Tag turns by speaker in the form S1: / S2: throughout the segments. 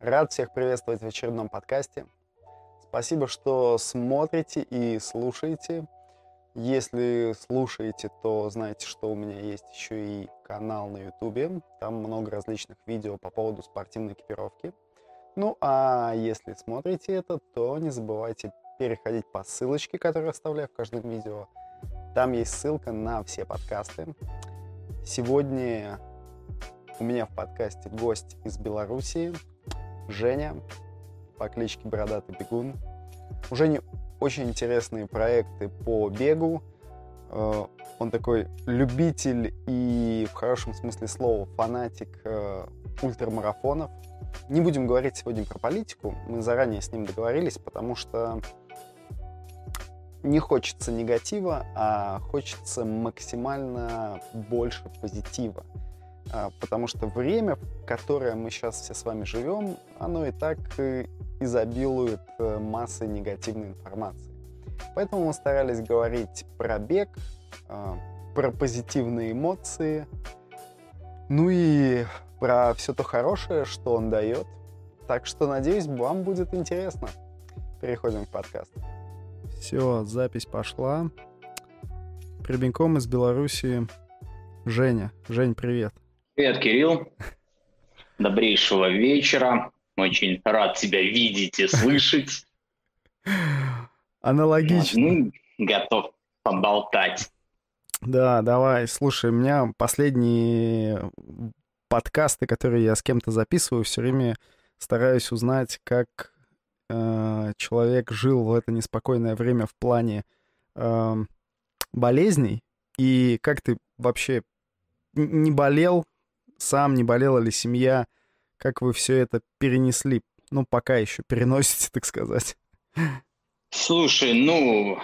S1: Рад всех приветствовать в очередном подкасте. Спасибо, что смотрите и слушаете. Если слушаете, то знаете, что у меня есть еще и канал на YouTube. Там много различных видео по поводу спортивной экипировки. Ну а если смотрите это, то не забывайте переходить по ссылочке, которую оставляю в каждом видео. Там есть ссылка на все подкасты. Сегодня у меня в подкасте гость из Белоруссии, Женя по кличке Бородатый Бегун. У Жени очень интересные проекты по бегу. Э, он такой любитель и в хорошем смысле слова фанатик э, ультрамарафонов. Не будем говорить сегодня про политику, мы заранее с ним договорились, потому что не хочется негатива, а хочется максимально больше позитива. А, потому что время, в которое мы сейчас все с вами живем, оно и так изобилует э, массой негативной информации. Поэтому мы старались говорить про бег, а, про позитивные эмоции, ну и про все то хорошее, что он дает. Так что, надеюсь, вам будет интересно. Переходим к подкасту. Все, запись пошла. Прямиком из Беларуси Женя. Жень, привет.
S2: Привет, Кирилл. Добрейшего вечера. Очень рад тебя видеть и слышать.
S1: Аналогично.
S2: Ну, готов поболтать.
S1: Да, давай. Слушай, у меня последние подкасты, которые я с кем-то записываю, все время стараюсь узнать, как э, человек жил в это неспокойное время в плане э, болезней и как ты вообще не болел, сам, не болела ли семья, как вы все это перенесли? Ну, пока еще переносите, так сказать.
S2: Слушай, ну,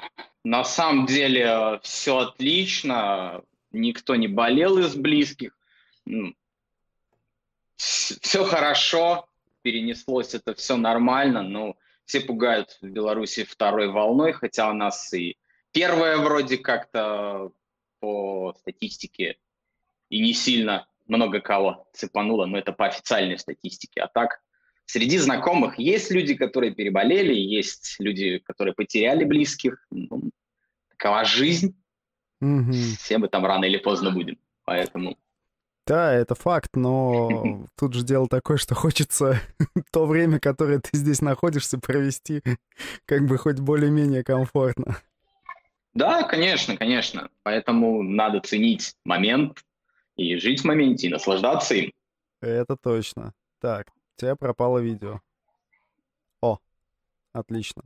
S2: на самом деле все отлично, никто не болел из близких, все хорошо, перенеслось это все нормально, ну, все пугают в Беларуси второй волной, хотя у нас и первая вроде как-то по статистике и не сильно много кого цепануло, но это по официальной статистике. А так, среди знакомых есть люди, которые переболели, есть люди, которые потеряли близких. Ну, такова жизнь. Угу. Все мы там рано или поздно будем. Поэтому...
S1: Да, это факт, но тут же дело такое, что хочется то время, которое ты здесь находишься, провести как бы хоть более-менее комфортно.
S2: Да, конечно, конечно. Поэтому надо ценить момент, и жить в моменте, и наслаждаться им.
S1: Это точно. Так, у тебя пропало видео. О, отлично.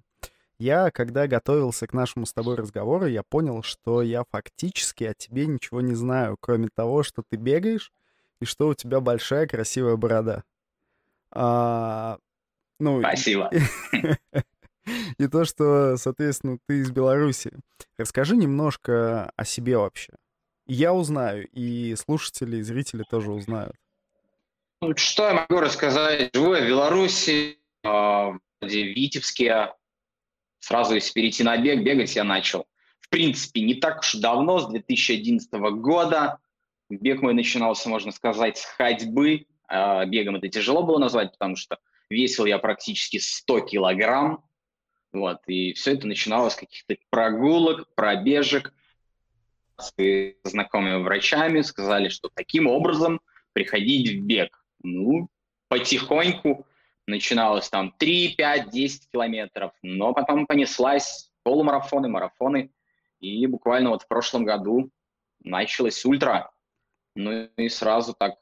S1: Я, когда готовился к нашему с тобой разговору, я понял, что я фактически о тебе ничего не знаю, кроме того, что ты бегаешь и что у тебя большая красивая борода.
S2: А, ну, Спасибо.
S1: И то, что, соответственно, ты из Беларуси. Расскажи немножко о себе вообще я узнаю, и слушатели, и зрители тоже узнают.
S2: Ну, что я могу рассказать? Живу я в Беларуси, а, в Витебске. Сразу, если перейти на бег, бегать я начал. В принципе, не так уж давно, с 2011 года. Бег мой начинался, можно сказать, с ходьбы. А, бегом это тяжело было назвать, потому что весил я практически 100 килограмм. Вот, и все это начиналось с каких-то прогулок, пробежек – с знакомыми врачами, сказали, что таким образом приходить в бег. Ну, потихоньку начиналось там 3, 5, 10 километров, но потом понеслась полумарафоны, марафоны, и буквально вот в прошлом году началось ультра. Ну и сразу так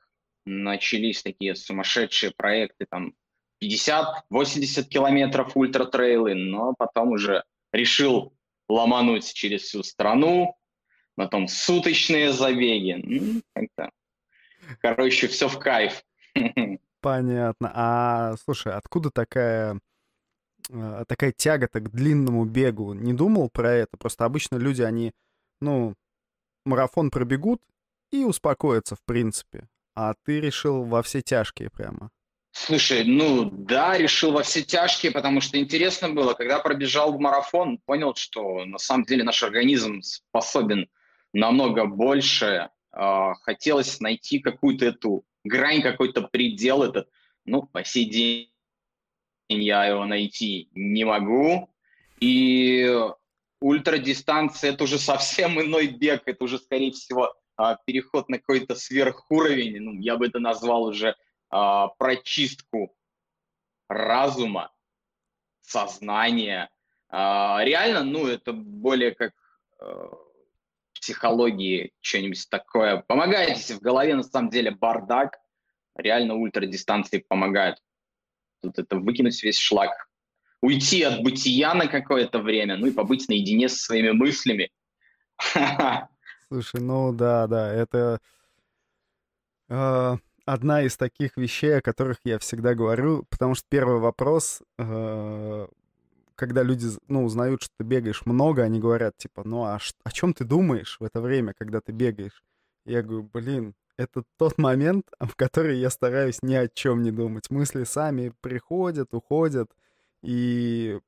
S2: начались такие сумасшедшие проекты, там 50-80 километров ультра-трейлы, но потом уже решил ломануть через всю страну, потом суточные забеги. Ну, как-то. Короче, все в кайф.
S1: Понятно. А слушай, откуда такая э, такая тяга-то к длинному бегу? Не думал про это? Просто обычно люди, они, ну, марафон пробегут и успокоятся, в принципе. А ты решил во все тяжкие прямо.
S2: Слушай, ну да, решил во все тяжкие, потому что интересно было, когда пробежал в марафон, понял, что на самом деле наш организм способен намного больше. А, хотелось найти какую-то эту грань, какой-то предел. Это, ну, по сей день я его найти не могу. И ультрадистанция – это уже совсем иной бег, это уже, скорее всего, а, переход на какой-то сверхуровень, ну, я бы это назвал уже а, прочистку разума, сознания. А, реально, ну, это более как психологии что-нибудь такое. Помогает, если в голове на самом деле бардак, реально ультрадистанции помогают. Тут это выкинуть весь шлак, уйти от бытия на какое-то время, ну и побыть наедине со своими мыслями.
S1: Слушай, ну да, да, это э, одна из таких вещей, о которых я всегда говорю, потому что первый вопрос, э, когда люди, ну, узнают, что ты бегаешь много, они говорят, типа, ну, а о чем ты думаешь в это время, когда ты бегаешь? Я говорю, блин, это тот момент, в который я стараюсь ни о чем не думать. Мысли сами приходят, уходят, и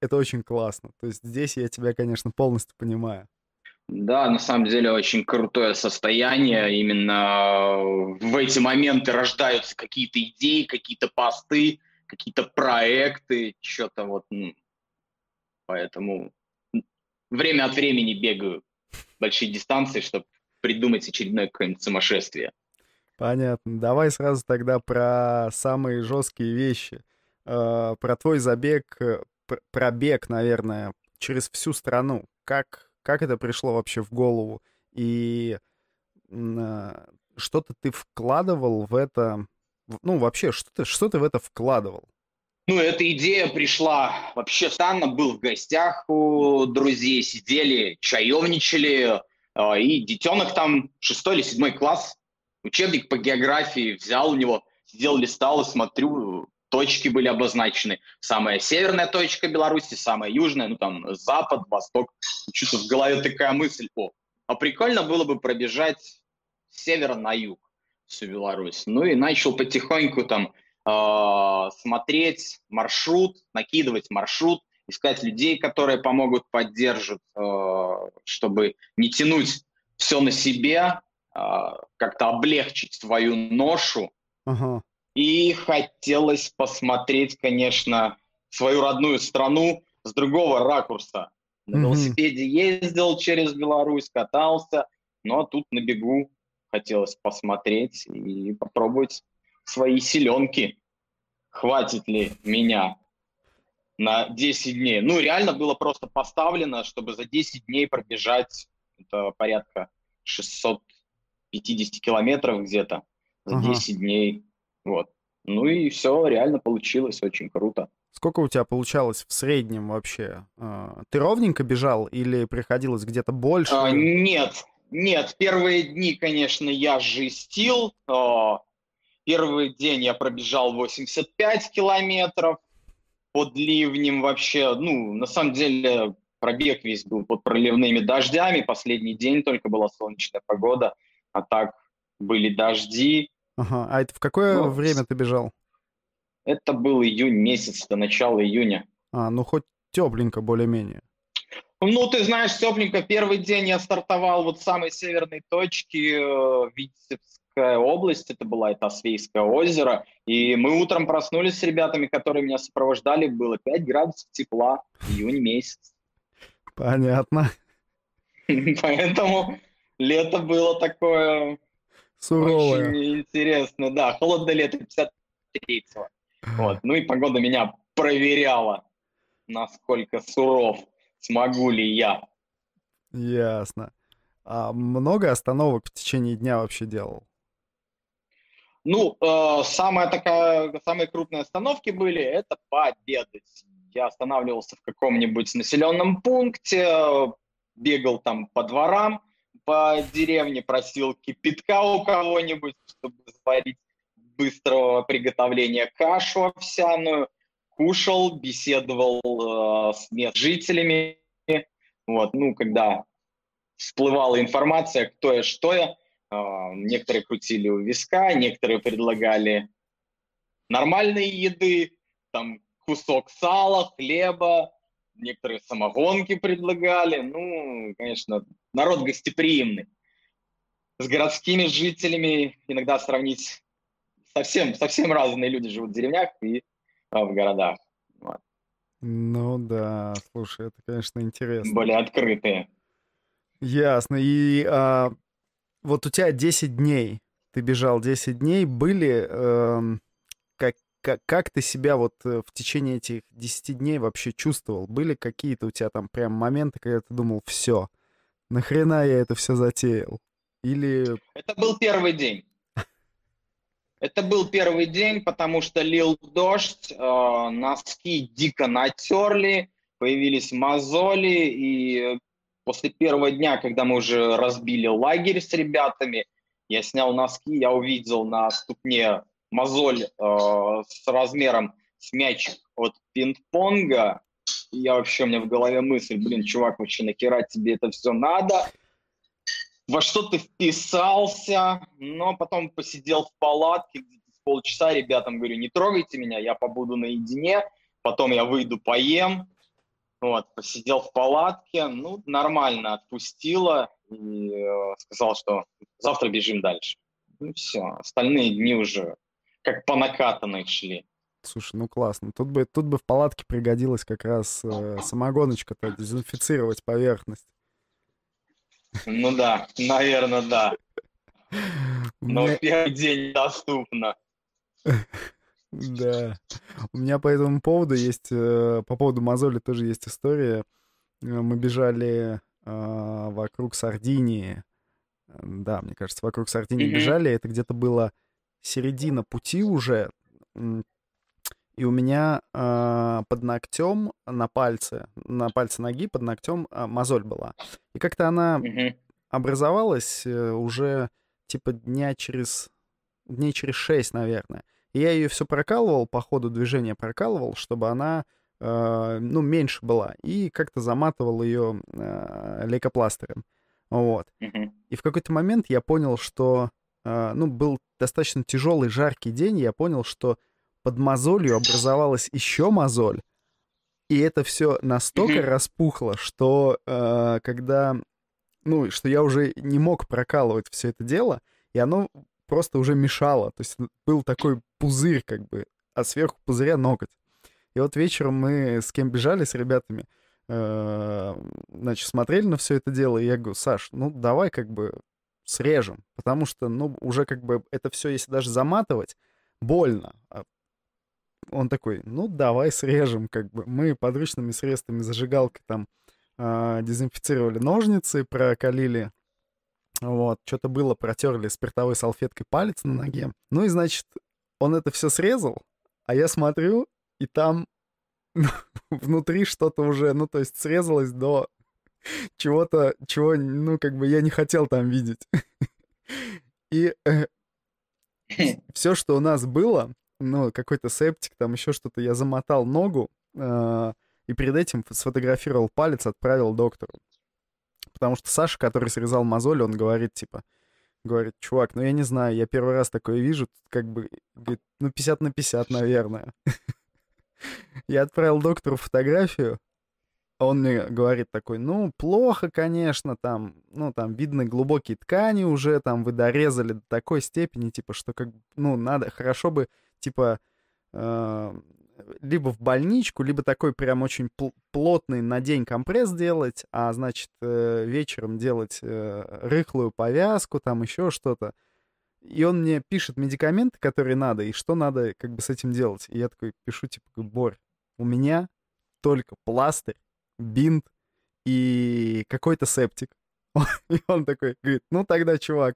S1: это очень классно. То есть здесь я тебя, конечно, полностью понимаю.
S2: Да, на самом деле очень крутое состояние. Именно в эти моменты рождаются какие-то идеи, какие-то посты, какие-то проекты, что-то вот. Поэтому время от времени бегаю большие дистанции, чтобы придумать очередное какое-нибудь сумасшествие.
S1: Понятно. Давай сразу тогда про самые жесткие вещи. Э, про твой забег, э, пробег, наверное, через всю страну. Как, как это пришло вообще в голову? И э, что-то ты вкладывал в это? Ну, вообще, что ты, что ты в это вкладывал?
S2: Ну, эта идея пришла вообще странно, был в гостях у друзей, сидели, чаевничали, и детенок там, шестой или седьмой класс, учебник по географии взял у него, сидел, листал и смотрю, точки были обозначены. Самая северная точка Беларуси, самая южная, ну там запад, восток. Что-то в голове такая мысль, о, а прикольно было бы пробежать с севера на юг всю Беларусь. Ну и начал потихоньку там э, смотреть маршрут, накидывать маршрут, искать людей, которые помогут, поддержат, э, чтобы не тянуть все на себе, э, как-то облегчить свою ношу. И хотелось посмотреть, конечно, свою родную страну с другого ракурса. На mm-hmm. велосипеде ездил через Беларусь, катался, но тут на бегу хотелось посмотреть и попробовать свои силенки. Хватит ли меня на 10 дней? Ну, реально было просто поставлено, чтобы за 10 дней пробежать это порядка 650 километров где-то за ага. 10 дней. Вот. Ну и все, реально получилось очень круто.
S1: Сколько у тебя получалось в среднем вообще? А, ты ровненько бежал или приходилось где-то больше? А,
S2: нет, нет. Первые дни, конечно, я жестил. А, первый день я пробежал 85 километров под ливнем вообще. Ну, на самом деле, пробег весь был под проливными дождями. Последний день только была солнечная погода, а так были дожди.
S1: Ага. А это в какое ну, время ты бежал?
S2: Это был июнь месяц, до начала июня.
S1: А, ну хоть тепленько более-менее.
S2: Ну, ты знаешь, тепленько. Первый день я стартовал вот с самой северной точки, э, Витебская область, это была это Освейское озеро. И мы утром проснулись с ребятами, которые меня сопровождали, было 5 градусов тепла, июнь месяц.
S1: Понятно.
S2: Поэтому лето было такое
S1: Суровая.
S2: Очень интересно, да. Холодное лето 53-го. Вот. Ну и погода меня проверяла, насколько суров смогу ли я.
S1: Ясно. А много остановок в течение дня вообще делал?
S2: Ну, э, самая такая, самые крупные остановки были, это пообедать. Я останавливался в каком-нибудь населенном пункте, бегал там по дворам, по деревне, просил кипятка у кого-нибудь, чтобы заварить быстрого приготовления кашу овсяную, кушал, беседовал э, с местными жителями. Вот, ну, когда всплывала информация, кто я, что я, некоторые крутили у виска, некоторые предлагали нормальной еды, там кусок сала, хлеба, некоторые самогонки предлагали. Ну, конечно, народ гостеприимный. С городскими жителями иногда сравнить совсем, совсем разные люди живут в деревнях, и в городах.
S1: Вот. Ну да, слушай, это, конечно, интересно.
S2: Более открытые.
S1: Ясно. И а, вот у тебя 10 дней, ты бежал 10 дней, были... Э, как, как, как ты себя вот э, в течение этих 10 дней вообще чувствовал? Были какие-то у тебя там прям моменты, когда ты думал, все, нахрена я это все затеял? Или...
S2: Это был первый день. Это был первый день, потому что лил дождь, э, носки дико натерли, появились мозоли, и после первого дня, когда мы уже разбили лагерь с ребятами, я снял носки, я увидел на ступне мозоль э, с размером с мячик от пинг-понга. И я вообще, у меня в голове мысль, блин, чувак, вообще нахера тебе это все надо? Во что ты вписался? Но потом посидел в палатке полчаса, ребятам говорю, не трогайте меня, я побуду наедине, потом я выйду, поем. Вот, посидел в палатке, ну, нормально отпустила и э, сказал, что завтра бежим дальше. Ну, все, остальные дни уже как по накатанной шли.
S1: Слушай, ну классно. Тут бы, тут бы в палатке пригодилась как раз э, самогоночка-то, дезинфицировать поверхность.
S2: Ну да, наверное, да. Но первый день доступно.
S1: Да. У меня по этому поводу есть, э, по поводу мозоли тоже есть история. Э, мы бежали э, вокруг Сардинии. Да, мне кажется, вокруг Сардинии бежали. Это где-то было середина пути уже. И у меня э, под ногтем на пальце, на пальце ноги под ногтем э, мозоль была. И как-то она образовалась э, уже типа дня через дней через шесть, наверное. И я ее все прокалывал, по ходу движения прокалывал, чтобы она, э, ну, меньше была. И как-то заматывал ее э, лейкопластырем. Вот. Mm-hmm. И в какой-то момент я понял, что, э, ну, был достаточно тяжелый, жаркий день, я понял, что под мозолью образовалась еще мозоль, и это все настолько mm-hmm. распухло, что э, когда, ну, что я уже не мог прокалывать все это дело, и оно просто уже мешало. То есть был такой пузырь, как бы, а сверху пузыря ноготь. И вот вечером мы с кем бежали, с ребятами, э, значит, смотрели на все это дело, и я говорю, Саш, ну давай как бы срежем, потому что, ну, уже как бы это все, если даже заматывать, больно. А он такой, ну, давай срежем, как бы. Мы подручными средствами, зажигалкой там э, дезинфицировали ножницы, прокалили вот, что-то было, протерли спиртовой салфеткой палец на ноге. Ну и, значит, он это все срезал, а я смотрю, и там внутри что-то уже, ну, то есть срезалось до чего-то, чего, ну, как бы я не хотел там видеть. И э, все, что у нас было, ну, какой-то септик, там еще что-то, я замотал ногу, э, и перед этим сфотографировал палец, отправил доктору. Потому что Саша, который срезал мозоль, он говорит, типа, говорит, чувак, ну я не знаю, я первый раз такое вижу, как бы, говорит, ну 50 на 50, наверное. Я отправил доктору фотографию, он мне говорит такой, ну, плохо, конечно, там, ну, там видны глубокие ткани уже, там вы дорезали до такой степени, типа, что как, ну, надо, хорошо бы, типа, э, либо в больничку, либо такой прям очень пл- плотный на день компресс делать, а значит э, вечером делать э, рыхлую повязку, там еще что-то. И он мне пишет медикаменты, которые надо, и что надо как бы с этим делать. И я такой пишу, типа, Борь, у меня только пластырь, бинт и какой-то септик. И он такой говорит, ну тогда, чувак,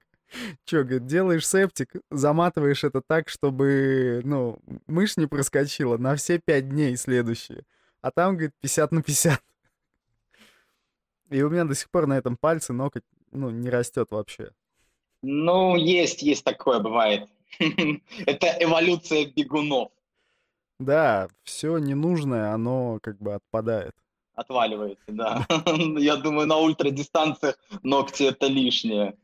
S1: Че, говорит, делаешь септик, заматываешь это так, чтобы, ну, мышь не проскочила на все пять дней следующие. А там, говорит, 50 на 50. И у меня до сих пор на этом пальце ноготь, ну, не растет вообще.
S2: Ну, есть, есть такое, бывает. Это эволюция бегунов.
S1: Да, все ненужное, оно как бы отпадает.
S2: Отваливается, да. Я думаю, на ультрадистанциях ногти это лишнее.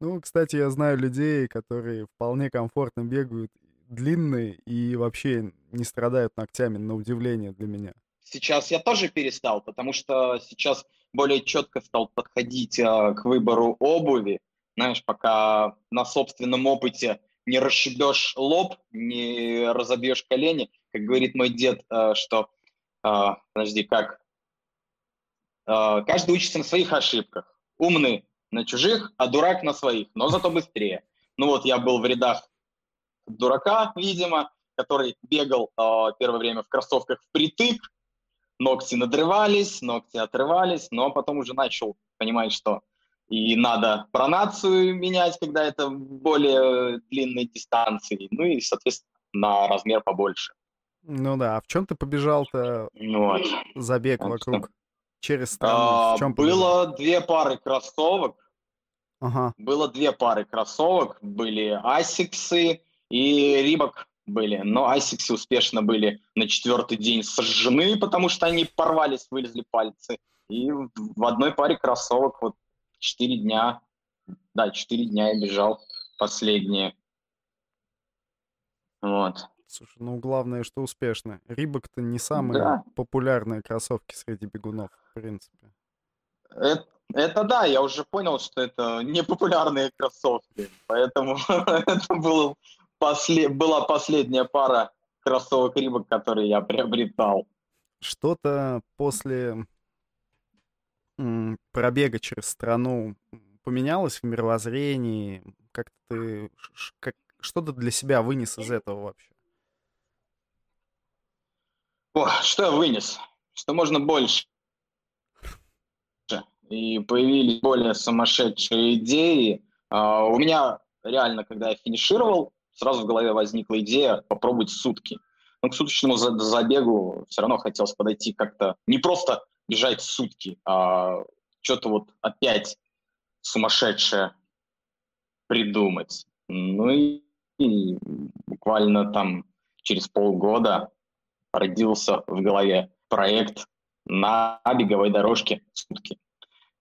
S1: Ну, кстати, я знаю людей, которые вполне комфортно бегают длинные и вообще не страдают ногтями, на удивление для меня.
S2: Сейчас я тоже перестал, потому что сейчас более четко стал подходить а, к выбору обуви. Знаешь, пока на собственном опыте не расшибешь лоб, не разобьешь колени. Как говорит мой дед, э, что, э, подожди, как? Э, каждый учится на своих ошибках. Умный на чужих, а дурак на своих, но зато быстрее. Ну вот я был в рядах дурака, видимо, который бегал первое время в кроссовках впритык, ногти надрывались, ногти отрывались, но потом уже начал понимать, что и надо пронацию менять, когда это более длинные дистанции, ну и, соответственно, на размер побольше.
S1: Ну да, а в чем ты побежал-то вот. забег вот вокруг? Через страну?
S2: А, в чем было побежал? две пары кроссовок. Ага. Было две пары кроссовок, были асиксы и рибок были, но асиксы успешно были на четвертый день сожжены, потому что они порвались, вылезли пальцы. И в одной паре кроссовок вот четыре дня, да, четыре дня я бежал последние. Вот.
S1: Слушай, ну главное, что успешно. Рибок-то не самые да. популярные кроссовки среди бегунов, в принципе.
S2: Это, это да, я уже понял, что это непопулярные кроссовки, поэтому это был после, была последняя пара кроссовок Рибок, которые я приобретал.
S1: Что-то после пробега через страну поменялось в мировоззрении? Как ты, как, что ты для себя вынес из этого вообще?
S2: О, что вынес? Что можно больше. И появились более сумасшедшие идеи. Uh, у меня реально, когда я финишировал, сразу в голове возникла идея попробовать сутки. Но к суточному забегу все равно хотелось подойти как-то не просто бежать сутки, а что-то вот опять сумасшедшее придумать. Ну и, и буквально там через полгода родился в голове проект на беговой дорожке сутки.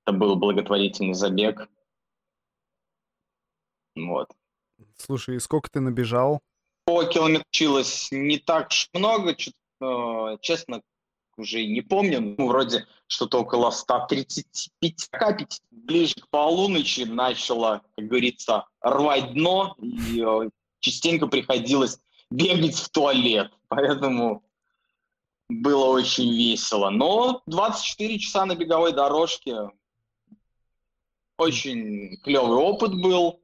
S2: Это был благотворительный забег. Вот.
S1: Слушай, и сколько ты набежал?
S2: По километру не так много, э, честно, уже не помню, ну, вроде что-то около 135, 5, ближе к полуночи начало, как говорится, рвать дно, и э, частенько приходилось бегать в туалет, поэтому было очень весело. Но 24 часа на беговой дорожке, очень клевый опыт был.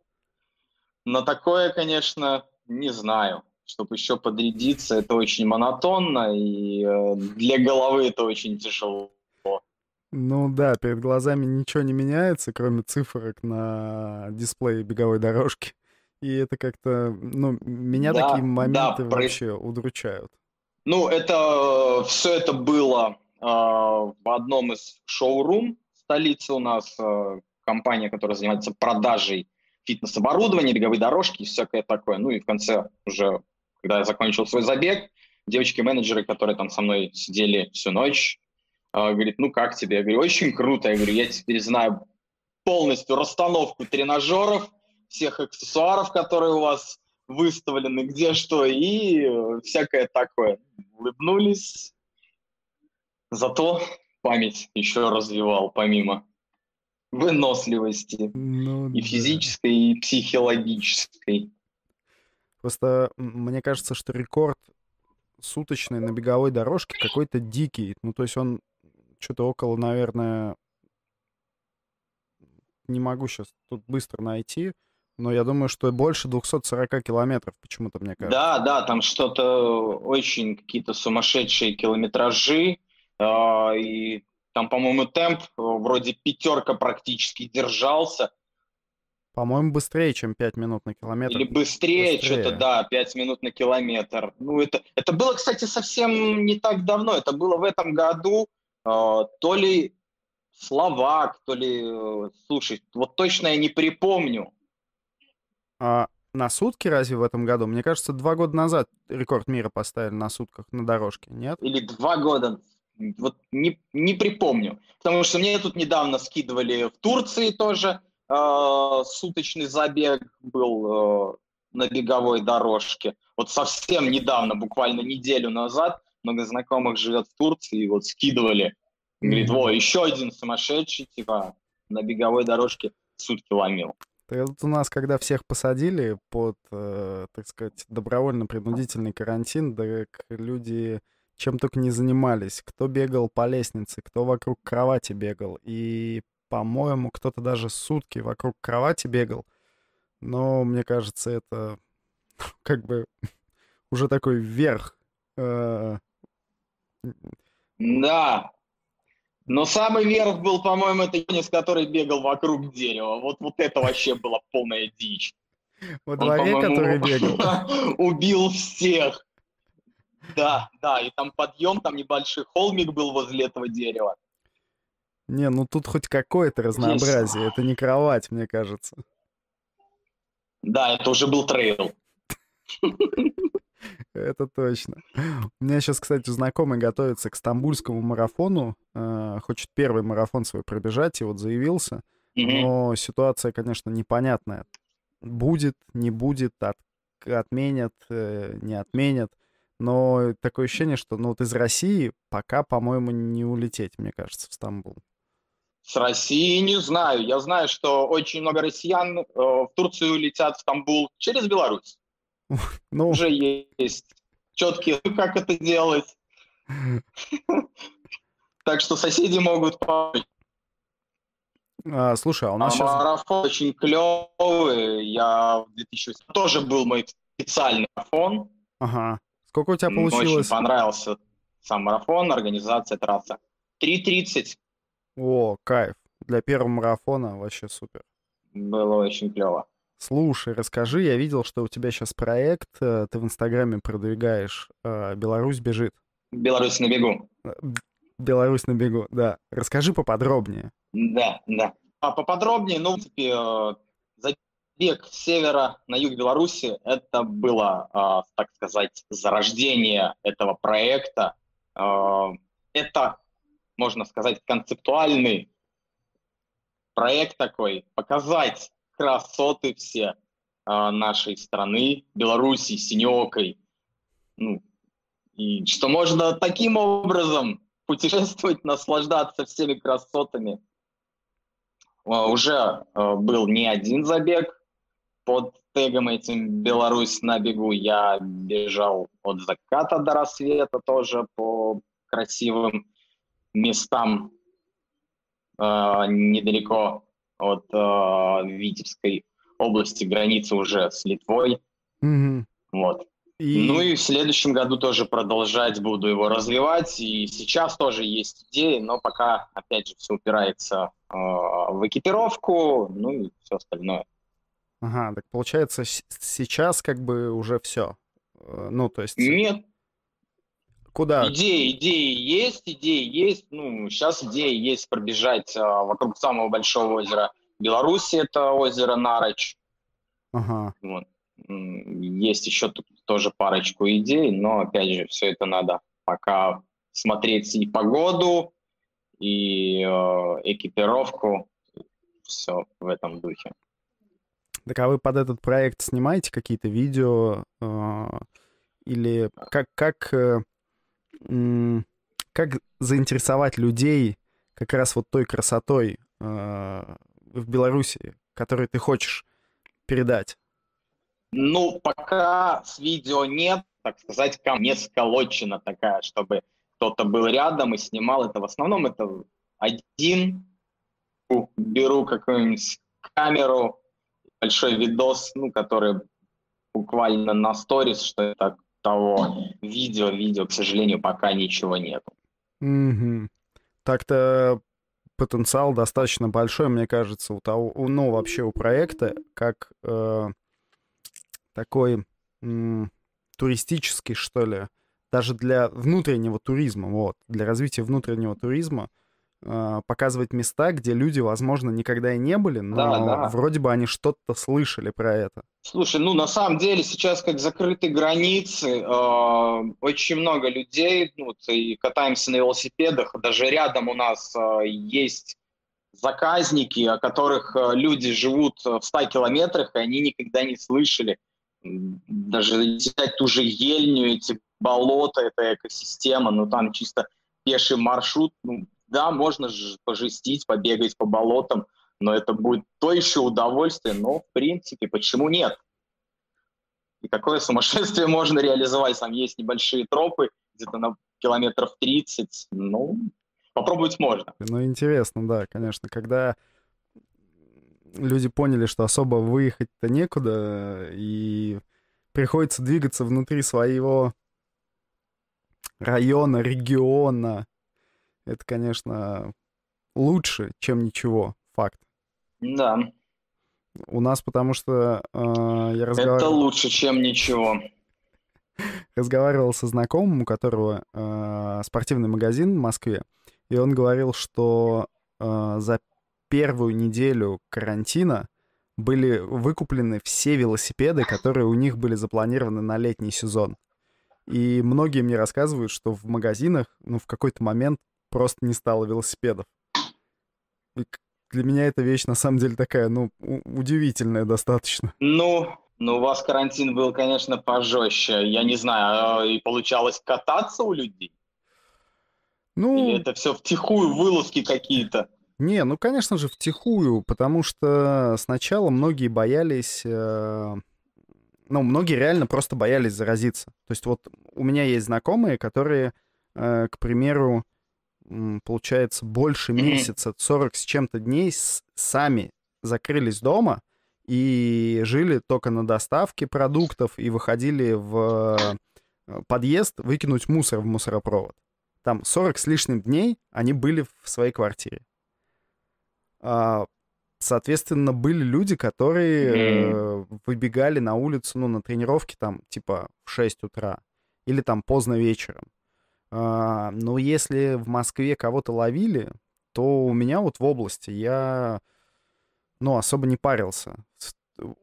S2: На такое, конечно, не знаю чтобы еще подрядиться, это очень монотонно, и э, для головы это очень тяжело.
S1: Ну да, перед глазами ничего не меняется, кроме цифрок на дисплее беговой дорожки. И это как-то, ну, меня да, такие моменты да, вообще про... удручают.
S2: Ну, это все это было э, в одном из шоурум столицы у нас, э, компания, которая занимается продажей фитнес-оборудования, беговой дорожки и всякое такое. Ну и в конце уже когда я закончил свой забег, девочки-менеджеры, которые там со мной сидели всю ночь, э, говорит, ну как тебе? Я говорю, очень круто. Я говорю, я теперь знаю полностью расстановку тренажеров, всех аксессуаров, которые у вас выставлены, где что, и всякое такое. Улыбнулись. Зато память еще развивал, помимо выносливости ну, и физической, да. и психологической.
S1: Просто мне кажется, что рекорд суточный на беговой дорожке какой-то дикий. Ну, то есть он что-то около, наверное, не могу сейчас тут быстро найти, но я думаю, что больше 240 километров почему-то, мне кажется.
S2: Да, да, там что-то очень какие-то сумасшедшие километражи, э, и там, по-моему, темп вроде пятерка практически держался.
S1: По-моему, быстрее, чем 5 минут на километр.
S2: Или быстрее, быстрее. что-то, да, 5 минут на километр. Ну, это, это было, кстати, совсем не так давно. Это было в этом году. Э, то ли Словак, то ли... Э, слушай, вот точно я не припомню.
S1: А на сутки разве в этом году? Мне кажется, два года назад рекорд мира поставили на сутках на дорожке, нет?
S2: Или два года. Вот не, не припомню. Потому что мне тут недавно скидывали в Турции тоже э, суточный забег был э, на беговой дорожке. Вот совсем недавно, буквально неделю назад, много знакомых живет в Турции, и вот скидывали. Говорит, во, еще один сумасшедший, типа, на беговой дорожке сутки ломил.
S1: Вот у нас, когда всех посадили под, э, так сказать, добровольно-принудительный карантин, так люди чем только не занимались. Кто бегал по лестнице, кто вокруг кровати бегал. И, по-моему, кто-то даже сутки вокруг кровати бегал. Но мне кажется, это как бы уже такой верх. Э,
S2: да, но самый верх был, по-моему, это Янис, который бегал вокруг дерева. Вот, вот это вообще была полная дичь.
S1: Во дворе, Он, который бегал.
S2: Убил всех. Да, да, и там подъем, там небольшой холмик был возле этого дерева.
S1: Не, ну тут хоть какое-то разнообразие. Есть. Это не кровать, мне кажется.
S2: Да, это уже был трейл.
S1: Это точно. У меня сейчас, кстати, знакомый готовится к стамбульскому марафону. Э, хочет первый марафон свой пробежать, и вот заявился. Но ситуация, конечно, непонятная. Будет, не будет, от, отменят, э, не отменят. Но такое ощущение, что ну, вот из России пока, по-моему, не улететь, мне кажется, в Стамбул.
S2: С России не знаю. Я знаю, что очень много россиян э, в Турцию летят в Стамбул через Беларусь. Ну... Уже есть четкие, как это делать. Так что соседи могут помочь.
S1: А, слушай, а у нас а сейчас...
S2: Марафон очень клевый. Я в 2008 тоже был мой специальный марафон.
S1: Ага. Сколько у тебя получилось?
S2: Очень понравился сам марафон, организация трасса. 3.30.
S1: О, кайф. Для первого марафона вообще супер.
S2: Было очень клево.
S1: Слушай, расскажи, я видел, что у тебя сейчас проект, э, ты в Инстаграме продвигаешь э, «Беларусь бежит».
S2: «Беларусь на бегу». Э,
S1: «Беларусь на бегу», да. Расскажи поподробнее.
S2: Да, да. А поподробнее, ну, в принципе, забег с севера на юг Беларуси, это было, так сказать, зарождение этого проекта. Это, можно сказать, концептуальный проект такой, показать красоты все а, нашей страны, Беларуси, синекой. Ну, и что можно таким образом путешествовать, наслаждаться всеми красотами. А, уже а, был не один забег под тегом этим «Беларусь на бегу». Я бежал от заката до рассвета тоже по красивым местам недалеко от э, Витебской области, границы уже с Литвой.
S1: Mm-hmm.
S2: Вот. И... Ну и в следующем году тоже продолжать буду его развивать. И сейчас тоже есть идеи, но пока, опять же, все упирается э, в экипировку, ну и все остальное.
S1: Ага, так получается, сейчас как бы уже все. Э, ну, то есть...
S2: Нет.
S1: Куда?
S2: Идеи, идеи есть, идеи есть. Ну, сейчас идеи есть пробежать а, вокруг самого большого озера Беларуси, это озеро Нароч.
S1: Ага.
S2: Вот. Есть еще тут тоже парочку идей, но, опять же, все это надо пока смотреть и погоду, и э, экипировку, все в этом духе.
S1: Так а вы под этот проект снимаете какие-то видео э, или как, как э, как заинтересовать людей как раз вот той красотой э, в Беларуси, которую ты хочешь передать?
S2: Ну, пока с видео нет, так сказать, ко мне сколочена такая, чтобы кто-то был рядом и снимал это. В основном это один, беру какую-нибудь камеру, большой видос, ну, который буквально на сторис, что это того видео, видео, к сожалению, пока ничего нет.
S1: Угу. Так-то потенциал достаточно большой, мне кажется, у того, ну, вообще у проекта, как э, такой э, туристический, что ли, даже для внутреннего туризма, вот, для развития внутреннего туризма, показывать места, где люди, возможно, никогда и не были, но да, да. вроде бы они что-то слышали про это.
S2: Слушай, ну на самом деле сейчас как закрыты границы, э, очень много людей, ну, и катаемся на велосипедах, даже рядом у нас э, есть заказники, о которых люди живут в 100 километрах, и они никогда не слышали. Даже взять ту же Ельню, эти болота, эта экосистема, ну там чисто пеший маршрут, ну да, можно же пожестить, побегать по болотам, но это будет то еще удовольствие, но в принципе, почему нет? И какое сумасшествие можно реализовать? Там есть небольшие тропы, где-то на километров 30. Ну, попробовать можно.
S1: Ну, интересно, да, конечно. Когда люди поняли, что особо выехать-то некуда, и приходится двигаться внутри своего района, региона, это, конечно, лучше, чем ничего, факт.
S2: Да.
S1: У нас потому что э, я
S2: разговаривал... Это лучше, чем ничего.
S1: Разговаривал со знакомым, у которого э, спортивный магазин в Москве, и он говорил, что э, за первую неделю карантина были выкуплены все велосипеды, которые у них были запланированы на летний сезон. И многие мне рассказывают, что в магазинах, ну, в какой-то момент просто не стало велосипедов. И для меня эта вещь на самом деле такая, ну, удивительная достаточно.
S2: Ну, ну, у вас карантин был, конечно, пожестче. Я не знаю, а, и получалось кататься у людей? Ну... Или это все втихую вылазки какие-то?
S1: Не, ну, конечно же, втихую, потому что сначала многие боялись... Э... Ну, многие реально просто боялись заразиться. То есть вот у меня есть знакомые, которые, э, к примеру, получается, больше месяца, 40 с чем-то дней сами закрылись дома и жили только на доставке продуктов и выходили в э, подъезд выкинуть мусор в мусоропровод. Там 40 с лишним дней они были в своей квартире. А, соответственно, были люди, которые э, выбегали на улицу, ну, на тренировки там, типа, в 6 утра или там поздно вечером. А, но если в Москве кого-то ловили, то у меня вот в области я, ну, особо не парился.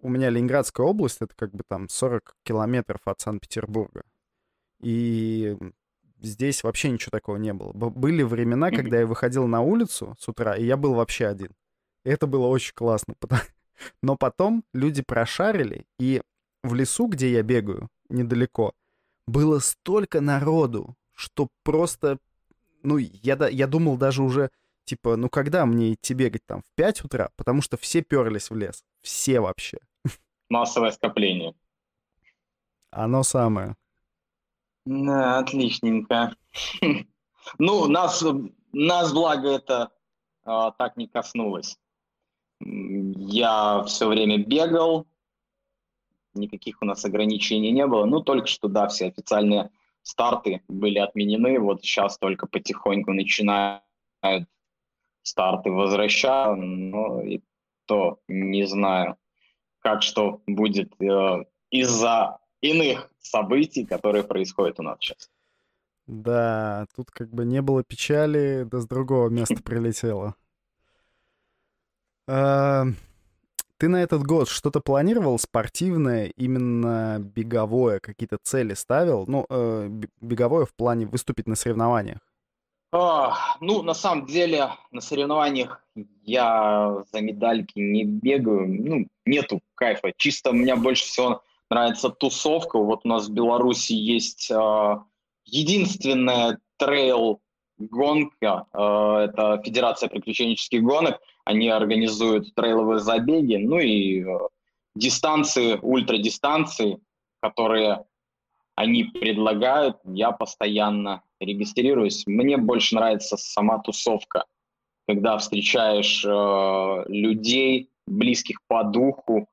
S1: У меня Ленинградская область, это как бы там 40 километров от Санкт-Петербурга. И здесь вообще ничего такого не было. Были времена, когда я выходил на улицу с утра, и я был вообще один. Это было очень классно. Но потом люди прошарили, и в лесу, где я бегаю, недалеко, было столько народу, что просто, ну, я, я думал даже уже, типа, ну, когда мне идти бегать там в 5 утра, потому что все перлись в лес, все вообще.
S2: Массовое скопление.
S1: Оно самое.
S2: Да, отличненько. Ну, нас, нас благо, это а, так не коснулось. Я все время бегал, никаких у нас ограничений не было. Ну, только что, да, все официальные старты были отменены, вот сейчас только потихоньку начинают старты возвращаться, но и то не знаю, как что будет э, из-за иных событий, которые происходят у нас сейчас.
S1: Да, тут как бы не было печали, да с другого места прилетело. Ты на этот год что-то планировал спортивное, именно беговое, какие-то цели ставил? Ну, э, беговое в плане выступить на соревнованиях.
S2: А, ну, на самом деле, на соревнованиях я за медальки не бегаю. Ну, нету кайфа. Чисто меня больше всего нравится тусовка. Вот у нас в Беларуси есть э, единственная трейл гонка, э, это Федерация приключенческих гонок, они организуют трейловые забеги, ну и э, дистанции, ультрадистанции, которые они предлагают, я постоянно регистрируюсь. Мне больше нравится сама тусовка, когда встречаешь э, людей, близких по духу,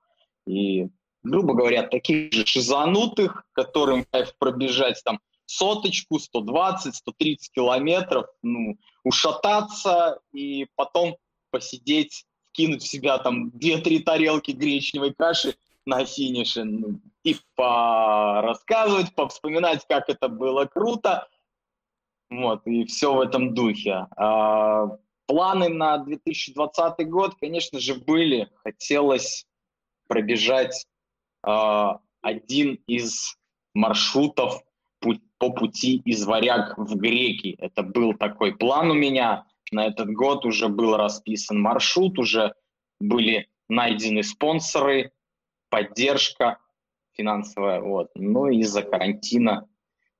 S2: и, грубо говоря, таких же шизанутых, которым кайф пробежать там соточку, 120, 130 километров, ну, ушататься и потом посидеть, кинуть в себя там 2-3 тарелки гречневой каши на финише ну, и порассказывать, повспоминать, как это было круто. Вот, и все в этом духе. А, планы на 2020 год, конечно же, были. Хотелось пробежать а, один из маршрутов по пути из Варяг в Греки. Это был такой план у меня. На этот год уже был расписан маршрут, уже были найдены спонсоры, поддержка финансовая. Вот. Но из-за карантина,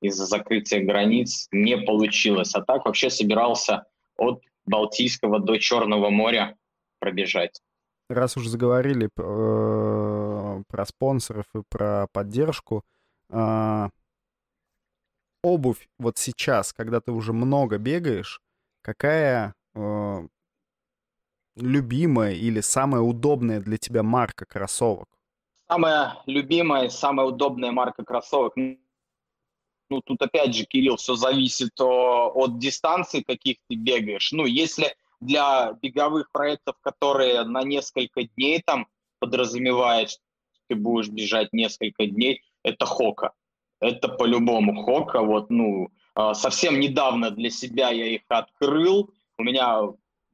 S2: из-за закрытия границ не получилось. А так вообще собирался от Балтийского до Черного моря пробежать.
S1: Раз уже заговорили э, про спонсоров и про поддержку, э, обувь вот сейчас, когда ты уже много бегаешь, какая э, любимая или самая удобная для тебя марка кроссовок?
S2: Самая любимая, самая удобная марка кроссовок. Ну, тут опять же, Кирилл, все зависит о, от дистанции, каких ты бегаешь. Ну, если для беговых проектов, которые на несколько дней там подразумевает, ты будешь бежать несколько дней, это Хока. Это по-любому Хока. Вот, ну, а, совсем недавно для себя я их открыл. У меня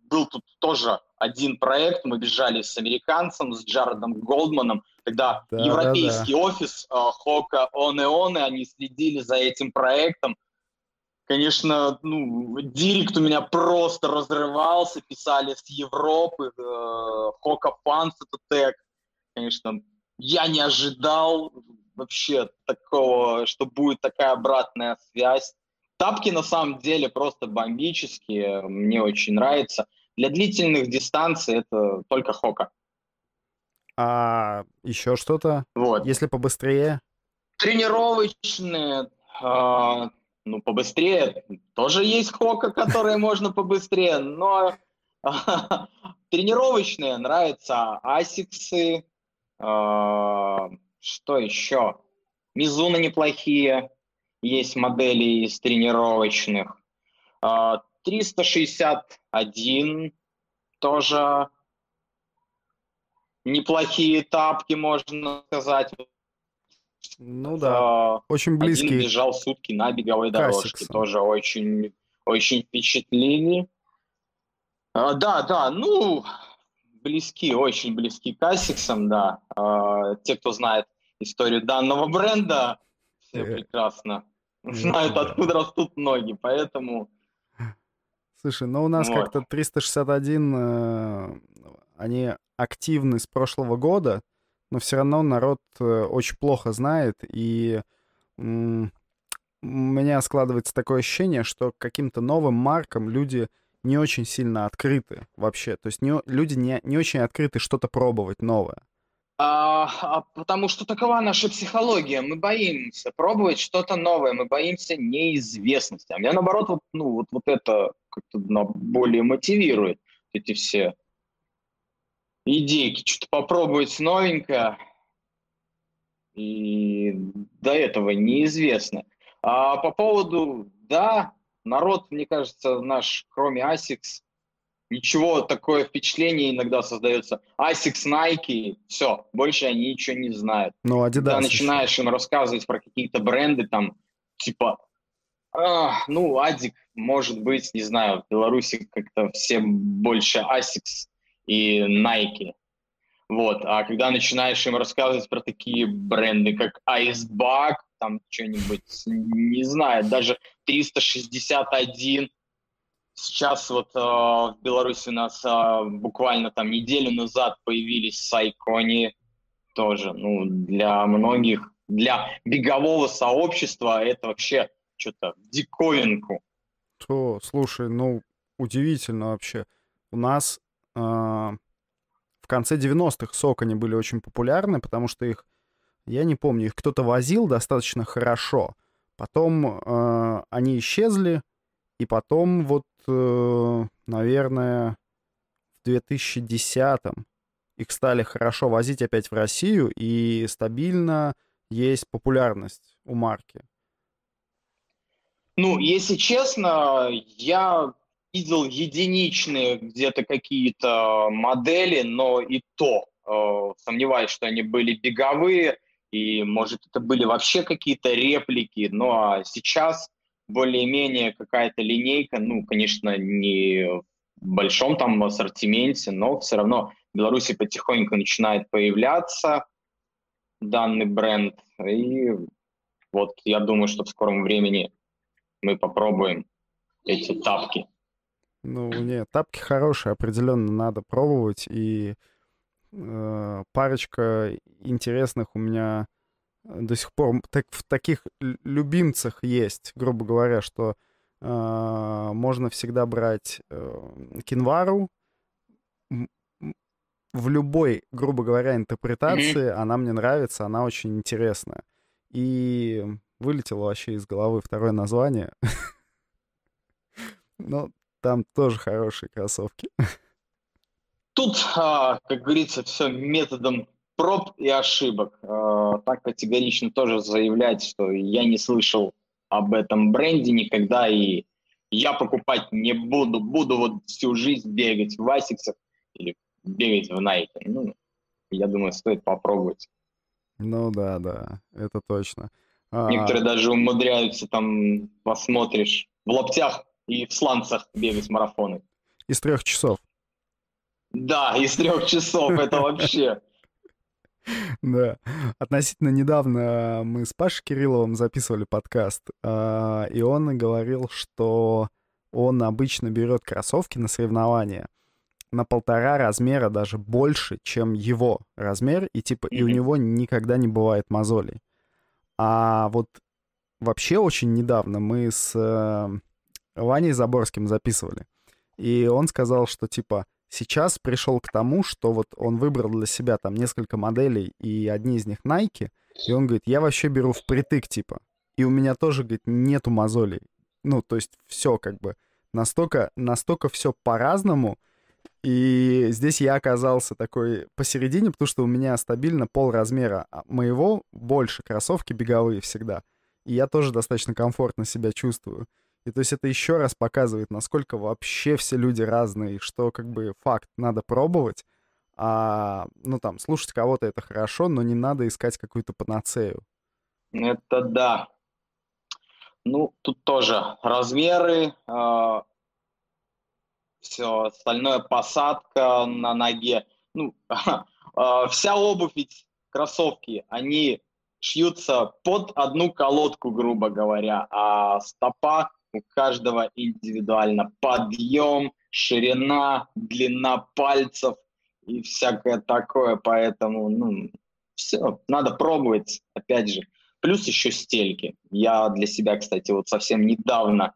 S2: был тут тоже один проект, мы бежали с американцем, с Джаредом Голдманом, когда да, европейский да, да. офис Хока Оне Оне, они следили за этим проектом. Конечно, ну, директ у меня просто разрывался, писали с Европы, Хока Фанс это тег. Конечно, я не ожидал вообще такого, что будет такая обратная связь. Тапки на самом деле просто бомбические, мне очень нравится. Для длительных дистанций это только Хока.
S1: А еще что-то? Вот. Если побыстрее?
S2: Тренировочные, э, ну, побыстрее. Тоже есть Хока, которые можно побыстрее, но э, тренировочные нравятся Асиксы. Что еще? Мизуна неплохие. Есть модели из тренировочных. 361 тоже неплохие тапки, можно сказать.
S1: Ну да, а, очень близкий. Один
S2: бежал сутки на беговой дорожке, тоже очень, очень впечатлили. А, да, да, ну, близки, очень близки к Асиксам, да. А, те, кто знает историю данного бренда, все э, прекрасно знают, откуда растут ноги, поэтому
S1: Слушай, ну у нас вот. как-то 361, э, они активны с прошлого года, но все равно народ э, очень плохо знает, и у меня складывается такое ощущение, что к каким-то новым маркам люди не очень сильно открыты вообще. То есть не, люди не, не очень открыты что-то пробовать новое.
S2: А, а, потому что такова наша психология. Мы боимся пробовать что-то новое, мы боимся неизвестности. А меня наоборот вот, ну, вот, вот это как-то более мотивирует эти все идейки, что-то попробовать новенькое. И до этого неизвестно. А по поводу, да, народ, мне кажется, наш, кроме ASICS, ничего, такое впечатление иногда создается. Asics, Nike, все, больше они ничего не знают.
S1: Ну, Adidas Когда
S2: начинаешь им рассказывать про какие-то бренды, там, типа, а, ну, Адик, может быть, не знаю, в Беларуси как-то все больше Asics и Nike. Вот, а когда начинаешь им рассказывать про такие бренды, как Icebug, там что-нибудь, не знаю, даже 361, Сейчас вот э, в Беларуси у нас э, буквально там неделю назад появились сайкони тоже. Ну, для многих, для бегового сообщества это вообще что-то диковинку.
S1: То, слушай, ну, удивительно вообще. У нас э, в конце 90-х сокони были очень популярны, потому что их, я не помню, их кто-то возил достаточно хорошо. Потом э, они исчезли, и потом вот, э, наверное, в 2010-м их стали хорошо возить опять в Россию, и стабильно есть популярность у марки.
S2: Ну, если честно, я видел единичные где-то какие-то модели, но и то э, сомневаюсь, что они были беговые, и, может, это были вообще какие-то реплики. А сейчас более-менее какая-то линейка, ну, конечно, не в большом там ассортименте, но все равно в Беларуси потихоньку начинает появляться данный бренд. И вот я думаю, что в скором времени мы попробуем эти тапки.
S1: Ну, нет, тапки хорошие, определенно надо пробовать. И э, парочка интересных у меня до сих пор так, в таких любимцах есть, грубо говоря, что э, можно всегда брать э, кинвару, в любой, грубо говоря, интерпретации mm-hmm. она мне нравится, она очень интересная. И вылетело вообще из головы второе название. Но там тоже хорошие кроссовки.
S2: Тут, а, как говорится, все методом проб и ошибок. А, так категорично тоже заявлять, что я не слышал об этом бренде никогда, и я покупать не буду. Буду вот всю жизнь бегать в Асиксах или бегать в Nike. Ну, я думаю, стоит попробовать.
S1: Ну да, да, это точно.
S2: А, Некоторые даже умудряются там, посмотришь, в лаптях и в сланцах бегать марафоны.
S1: Из трех часов.
S2: Да, из трех часов, это вообще.
S1: Да. Относительно недавно мы с Пашей Кирилловым записывали подкаст, а, и он говорил, что он обычно берет кроссовки на соревнования на полтора размера даже больше, чем его размер, и типа и у него никогда не бывает мозолей. А вот вообще очень недавно мы с э, Ваней Заборским записывали, и он сказал, что типа сейчас пришел к тому, что вот он выбрал для себя там несколько моделей, и одни из них Nike, и он говорит, я вообще беру впритык, типа. И у меня тоже, говорит, нету мозолей. Ну, то есть все как бы настолько, настолько все по-разному. И здесь я оказался такой посередине, потому что у меня стабильно пол размера моего больше, кроссовки беговые всегда. И я тоже достаточно комфортно себя чувствую. И то есть это еще раз показывает, насколько вообще все люди разные, что как бы факт, надо пробовать, а, ну там, слушать кого-то это хорошо, но не надо искать какую-то панацею.
S2: Это да. Ну, тут тоже размеры, э, а, все остальное, посадка на ноге. Ну, э, вся обувь ведь, кроссовки, они шьются под одну колодку, грубо говоря, а стопа у каждого индивидуально подъем, ширина, длина пальцев и всякое такое, поэтому, ну, все, надо пробовать, опять же. Плюс еще стельки. Я для себя, кстати, вот совсем недавно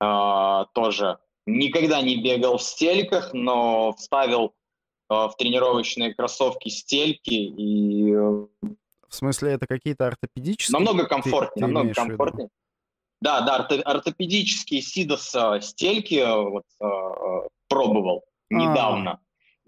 S2: э, тоже никогда не бегал в стельках, но вставил э, в тренировочные кроссовки стельки и...
S1: В смысле, это какие-то ортопедические?
S2: Намного комфортнее, ты, ты намного комфортнее. Да, да, ортопедические Сидос стельки э, вот, э, пробовал а. недавно.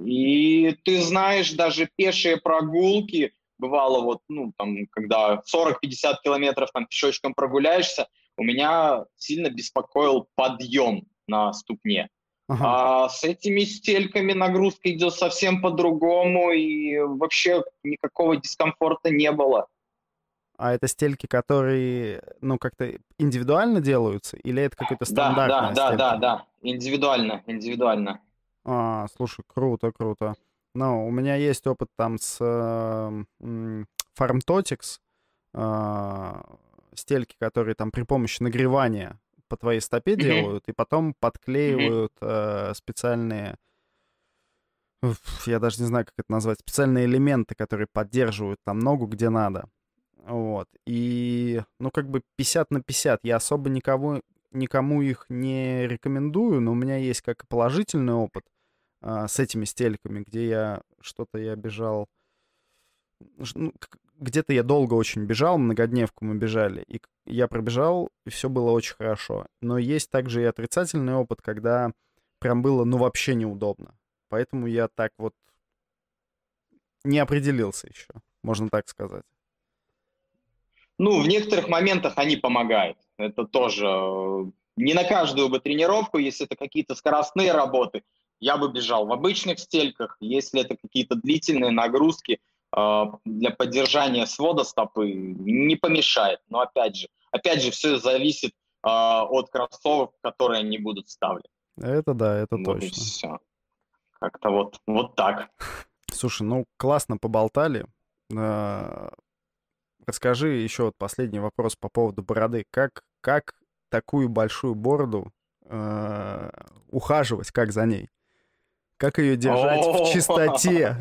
S2: И ты знаешь, даже пешие прогулки, бывало вот, ну, там, когда 40-50 километров там пешочком прогуляешься, у меня сильно беспокоил подъем на ступне. Ага. А с этими стельками нагрузка идет совсем по-другому, и вообще никакого дискомфорта не было.
S1: А это стельки, которые, ну, как-то индивидуально делаются? Или это какой-то стандартный
S2: Да, да, да, да, да, индивидуально, индивидуально.
S1: А, слушай, круто, круто. Ну, у меня есть опыт там с э, Farmtotics, э, стельки, которые там при помощи нагревания по твоей стопе mm-hmm. делают, и потом подклеивают mm-hmm. э, специальные, я даже не знаю, как это назвать, специальные элементы, которые поддерживают там ногу где надо. Вот. И, ну, как бы 50 на 50. Я особо никого, никому их не рекомендую, но у меня есть как и положительный опыт а, с этими стельками, где я что-то я бежал... Ну, где-то я долго очень бежал, многодневку мы бежали, и я пробежал, и все было очень хорошо. Но есть также и отрицательный опыт, когда прям было, ну, вообще неудобно. Поэтому я так вот не определился еще, можно так сказать.
S2: Ну, в некоторых моментах они помогают. Это тоже э, не на каждую бы тренировку, если это какие-то скоростные работы, я бы бежал в обычных стельках. Если это какие-то длительные нагрузки э, для поддержания свода стопы, не помешает. Но опять же, опять же, все зависит э, от кроссовок, которые они будут ставлены.
S1: Это да, это вот точно. Все.
S2: Как-то вот, вот так.
S1: Слушай, ну классно поболтали. Расскажи еще вот последний вопрос по поводу бороды. Как, как такую большую бороду э, ухаживать, как за ней? Как ее держать в чистоте?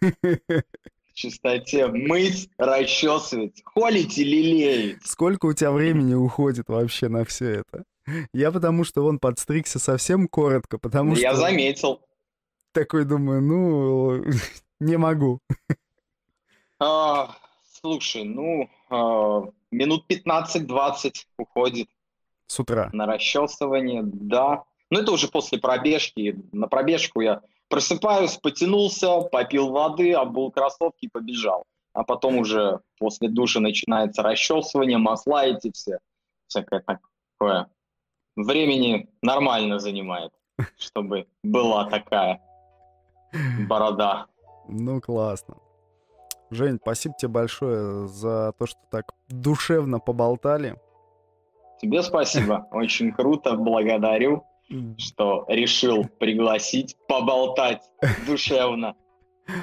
S2: В чистоте. Мыть, расчесывать, холить и лелеять.
S1: Сколько у тебя времени уходит вообще на все это? Я потому что он подстригся совсем коротко, потому
S2: Я
S1: что...
S2: заметил.
S1: такой думаю, ну, не могу.
S2: Слушай, ну, а, минут 15-20 уходит.
S1: С утра?
S2: На расчесывание, да. Ну, это уже после пробежки. На пробежку я просыпаюсь, потянулся, попил воды, обул кроссовки и побежал. А потом уже после душа начинается расчесывание, масла эти все, всякое такое. Времени нормально занимает, чтобы была такая борода.
S1: Ну, классно. Жень, спасибо тебе большое за то, что так душевно поболтали.
S2: Тебе спасибо, очень круто, благодарю, что решил пригласить, поболтать душевно.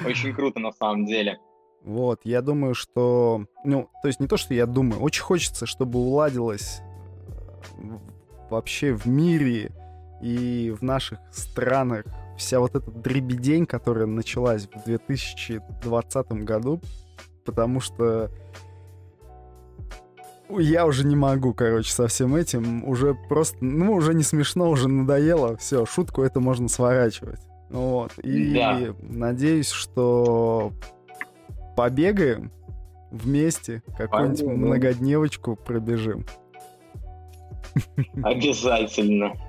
S2: Очень круто на самом деле.
S1: Вот, я думаю, что... Ну, то есть не то, что я думаю, очень хочется, чтобы уладилось э, вообще в мире и в наших странах вся вот эта дребедень, которая началась в 2020 году, потому что я уже не могу, короче, со всем этим. Уже просто, ну, уже не смешно, уже надоело. Все, шутку это можно сворачивать. Вот. И да. надеюсь, что побегаем вместе, какую-нибудь многодневочку пробежим.
S2: Обязательно.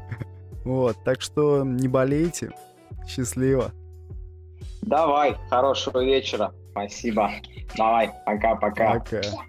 S1: Вот, так что не болейте. Счастливо.
S2: Давай, хорошего вечера. Спасибо. Давай, пока-пока. Пока. -пока. пока.